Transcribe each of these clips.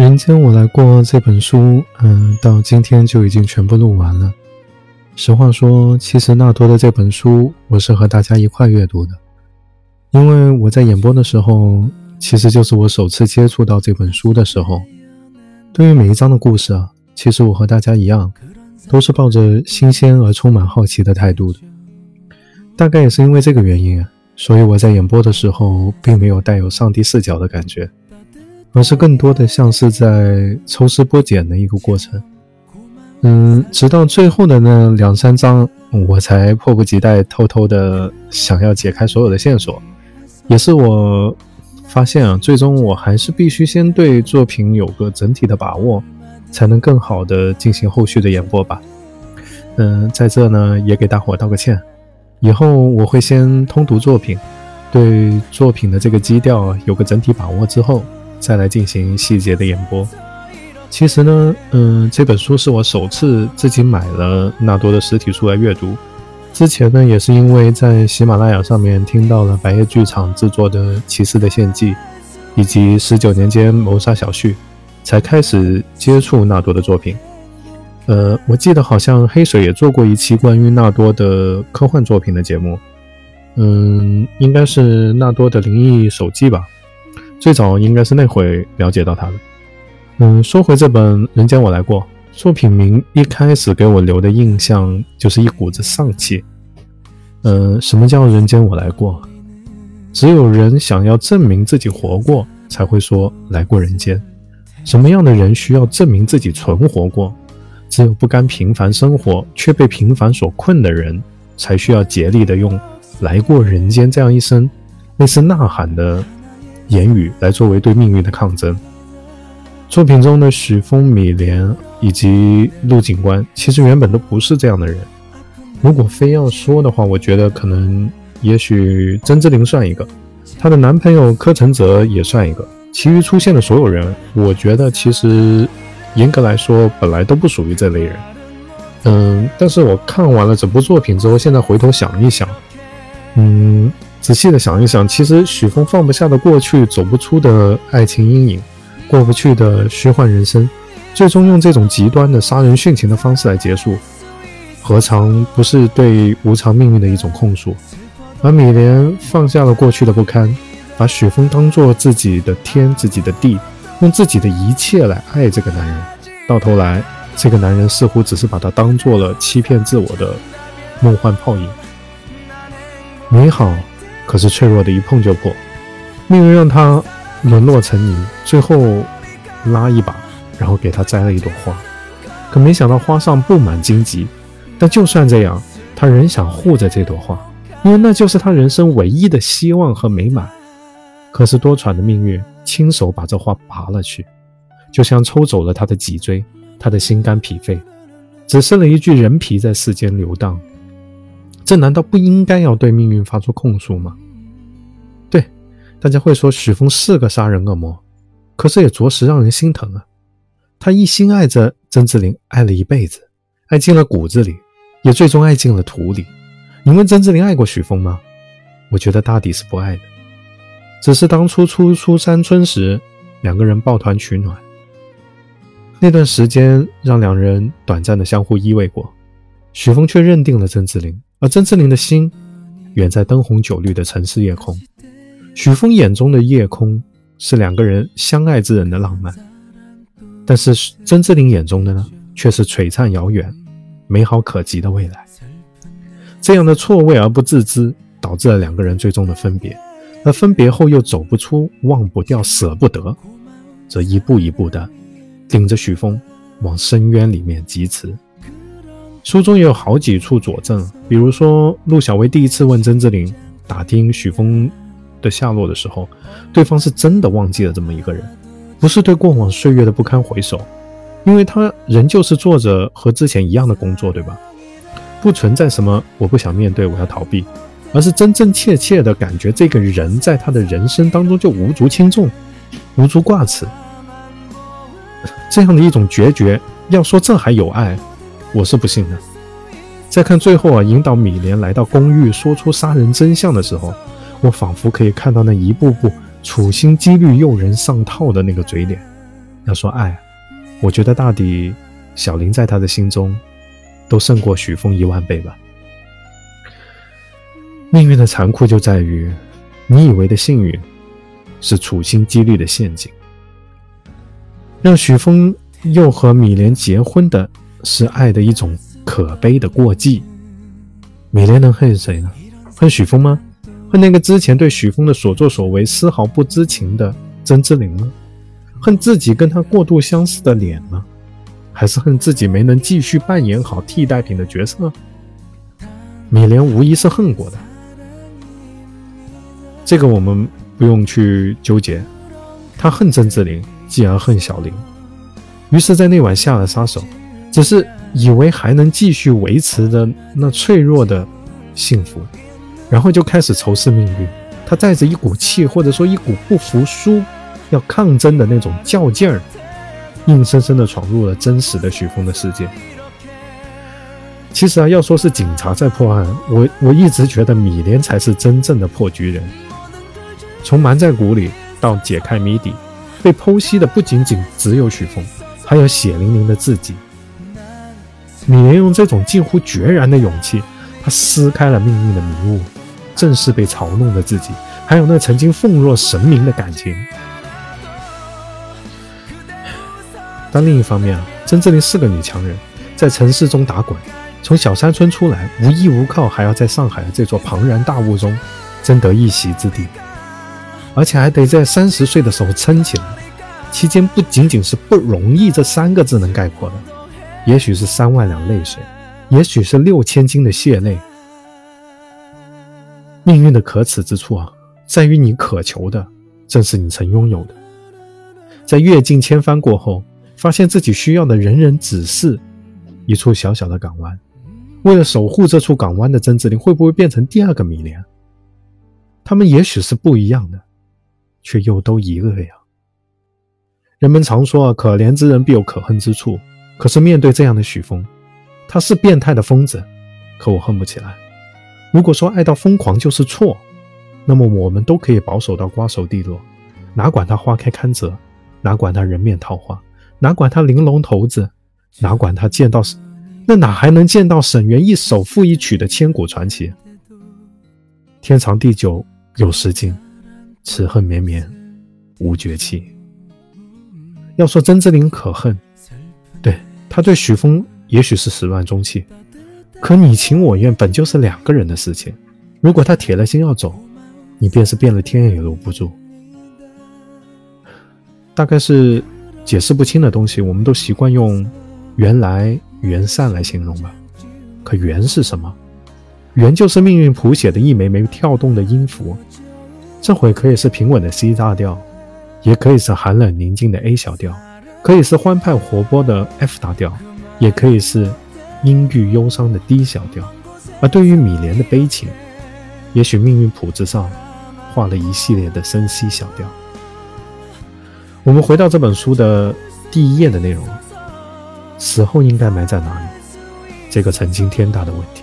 人间我来过这本书，嗯，到今天就已经全部录完了。实话说，其实纳多的这本书，我是和大家一块阅读的，因为我在演播的时候，其实就是我首次接触到这本书的时候。对于每一章的故事啊，其实我和大家一样，都是抱着新鲜而充满好奇的态度的。大概也是因为这个原因，所以我在演播的时候，并没有带有上帝视角的感觉。而是更多的像是在抽丝剥茧的一个过程，嗯，直到最后的那两三章，我才迫不及待偷偷的想要解开所有的线索。也是我发现啊，最终我还是必须先对作品有个整体的把握，才能更好的进行后续的演播吧。嗯，在这呢也给大伙道个歉，以后我会先通读作品，对作品的这个基调有个整体把握之后。再来进行细节的演播。其实呢，嗯，这本书是我首次自己买了纳多的实体书来阅读。之前呢，也是因为在喜马拉雅上面听到了白夜剧场制作的《骑士的献祭》，以及十九年间谋杀小旭，才开始接触纳多的作品。呃，我记得好像黑水也做过一期关于纳多的科幻作品的节目，嗯，应该是纳多的灵异手记吧。最早应该是那会了解到他的。嗯，说回这本《人间我来过》，作品名一开始给我留的印象就是一股子丧气。嗯，什么叫人间我来过？只有人想要证明自己活过，才会说来过人间。什么样的人需要证明自己存活过？只有不甘平凡生活却被平凡所困的人，才需要竭力的用“来过人间”这样一声类似呐喊的。言语来作为对命运的抗争。作品中的许峰、米莲以及陆警官，其实原本都不是这样的人。如果非要说的话，我觉得可能，也许曾之琳算一个，她的男朋友柯承泽也算一个。其余出现的所有人，我觉得其实严格来说，本来都不属于这类人。嗯，但是我看完了整部作品之后，现在回头想一想，仔细的想一想，其实许峰放不下的过去，走不出的爱情阴影，过不去的虚幻人生，最终用这种极端的杀人殉情的方式来结束，何尝不是对无常命运的一种控诉？而米莲放下了过去的不堪，把许峰当做自己的天、自己的地，用自己的一切来爱这个男人，到头来，这个男人似乎只是把她当做了欺骗自我的梦幻泡影，美好。可是脆弱的一碰就破，命运让他沦落成泥，最后拉一把，然后给他摘了一朵花。可没想到花上布满荆棘，但就算这样，他仍想护着这朵花，因为那就是他人生唯一的希望和美满。可是多舛的命运亲手把这花拔了去，就像抽走了他的脊椎，他的心肝脾肺，只剩了一具人皮在世间流荡。这难道不应该要对命运发出控诉吗？对，大家会说许峰是个杀人恶魔，可是也着实让人心疼啊。他一心爱着曾志玲，爱了一辈子，爱进了骨子里，也最终爱进了土里。你问曾志玲爱过许峰吗？我觉得大抵是不爱的，只是当初初出山村时，两个人抱团取暖，那段时间让两人短暂的相互依偎过，许峰却认定了曾志玲。而曾志林的心远在灯红酒绿的城市夜空，许峰眼中的夜空是两个人相爱之人的浪漫，但是曾志林眼中的呢，却是璀璨遥远、美好可及的未来。这样的错位而不自知，导致了两个人最终的分别，而分别后又走不出、忘不掉、舍不得，则一步一步的顶着许峰往深渊里面疾驰。书中也有好几处佐证，比如说陆小薇第一次问曾志林打听许峰的下落的时候，对方是真的忘记了这么一个人，不是对过往岁月的不堪回首，因为他仍旧是做着和之前一样的工作，对吧？不存在什么我不想面对，我要逃避，而是真真切切的感觉这个人在他的人生当中就无足轻重，无足挂齿，这样的一种决绝，要说这还有爱？我是不信的。再看最后啊，引导米莲来到公寓，说出杀人真相的时候，我仿佛可以看到那一步步处心积虑诱人上套的那个嘴脸，要说爱，我觉得大抵小林在他的心中都胜过许峰一万倍吧。命运的残酷就在于，你以为的幸运，是处心积虑的陷阱。让许峰又和米莲结婚的是爱的一种可悲的过继。米莲能恨谁呢？恨许峰吗？恨那个之前对许峰的所作所为丝毫不知情的曾之琳吗？恨自己跟他过度相似的脸吗？还是恨自己没能继续扮演好替代品的角色？米莲无疑是恨过的，这个我们不用去纠结。他恨曾之琳。继而恨小林，于是，在那晚下了杀手，只是以为还能继续维持着那脆弱的幸福，然后就开始仇视命运。他带着一股气，或者说一股不服输、要抗争的那种较劲儿，硬生生的闯入了真实的许峰的世界。其实啊，要说是警察在破案，我我一直觉得米莲才是真正的破局人。从瞒在鼓里到解开谜底。被剖析的不仅仅只有许峰，还有血淋淋的自己。米莲用这种近乎决然的勇气，他撕开了命运的迷雾，正是被嘲弄的自己，还有那曾经奉若神明的感情。但另一方面啊，曾志玲是个女强人，在城市中打滚，从小山村出来，无依无靠，还要在上海的这座庞然大物中争得一席之地。而且还得在三十岁的时候撑起来，期间不仅仅是不容易这三个字能概括的，也许是三万两泪水，也许是六千斤的血泪。命运的可耻之处啊，在于你渴求的正是你曾拥有的，在阅尽千帆过后，发现自己需要的人人只是一处小小的港湾。为了守护这处港湾的曾志林，会不会变成第二个米莲？他们也许是不一样的。却又都一个样。人们常说啊，可怜之人必有可恨之处。可是面对这样的许峰，他是变态的疯子，可我恨不起来。如果说爱到疯狂就是错，那么我们都可以保守到瓜熟蒂落，哪管他花开堪折，哪管他人面桃花，哪管他玲珑骰子，哪管他见到那哪还能见到沈园一首赋一曲的千古传奇？天长地久有时尽。此恨绵绵无绝期。要说曾之琳可恨，他对许峰也许是始乱终弃，可你情我愿本就是两个人的事情。如果他铁了心要走，你便是变了天也留不住。大概是解释不清的东西，我们都习惯用“缘来缘散”来形容吧。可缘是什么？缘就是命运谱写的一枚枚跳动的音符。这回可以是平稳的 C 大调，也可以是寒冷宁静的 A 小调，可以是欢快活泼的 F 大调，也可以是阴郁忧伤的 D 小调。而对于米莲的悲情，也许命运谱子上画了一系列的升 C 小调。我们回到这本书的第一页的内容：死后应该埋在哪里？这个曾经天大的问题，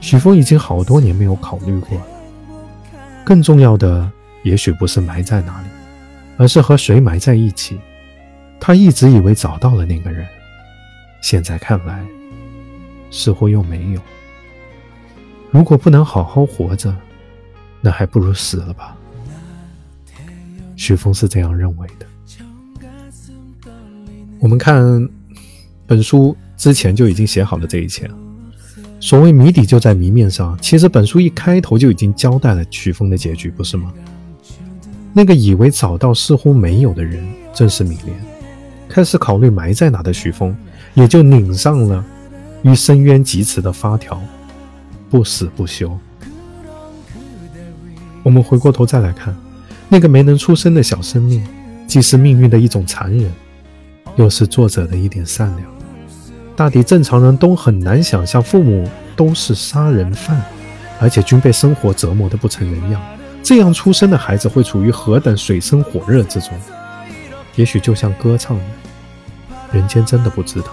许峰已经好多年没有考虑过了。更重要的，也许不是埋在哪里，而是和谁埋在一起。他一直以为找到了那个人，现在看来，似乎又没有。如果不能好好活着，那还不如死了吧。许峰是这样认为的。我们看本书之前就已经写好了这一切。所谓谜底就在谜面上，其实本书一开头就已经交代了曲峰的结局，不是吗？那个以为找到似乎没有的人，正是米莲。开始考虑埋在哪的许峰，也就拧上了与深渊疾驰的发条，不死不休。我们回过头再来看，那个没能出生的小生命，既是命运的一种残忍，又是作者的一点善良。大抵正常人都很难想象，父母都是杀人犯，而且均被生活折磨得不成人样。这样出生的孩子会处于何等水深火热之中？也许就像歌唱的，人间真的不知道。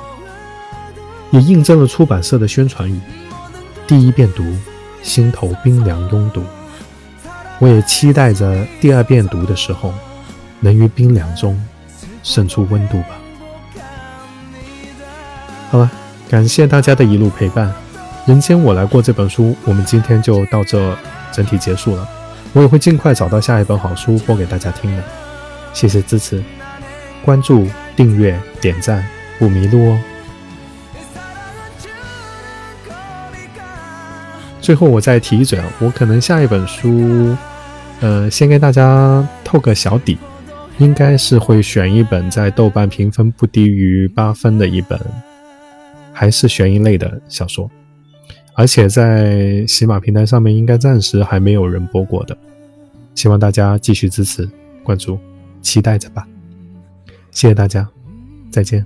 也印证了出版社的宣传语：第一遍读，心头冰凉拥堵。我也期待着第二遍读的时候，能于冰凉中渗出温度吧。好了，感谢大家的一路陪伴，《人间我来过》这本书，我们今天就到这整体结束了。我也会尽快找到下一本好书播给大家听的。谢谢支持，关注、订阅、点赞，不迷路哦。最后我再提一嘴啊，我可能下一本书，呃，先给大家透个小底，应该是会选一本在豆瓣评分不低于八分的一本，还是悬疑类的小说，而且在喜马平台上面应该暂时还没有人播过的，希望大家继续支持关注，期待着吧，谢谢大家，再见。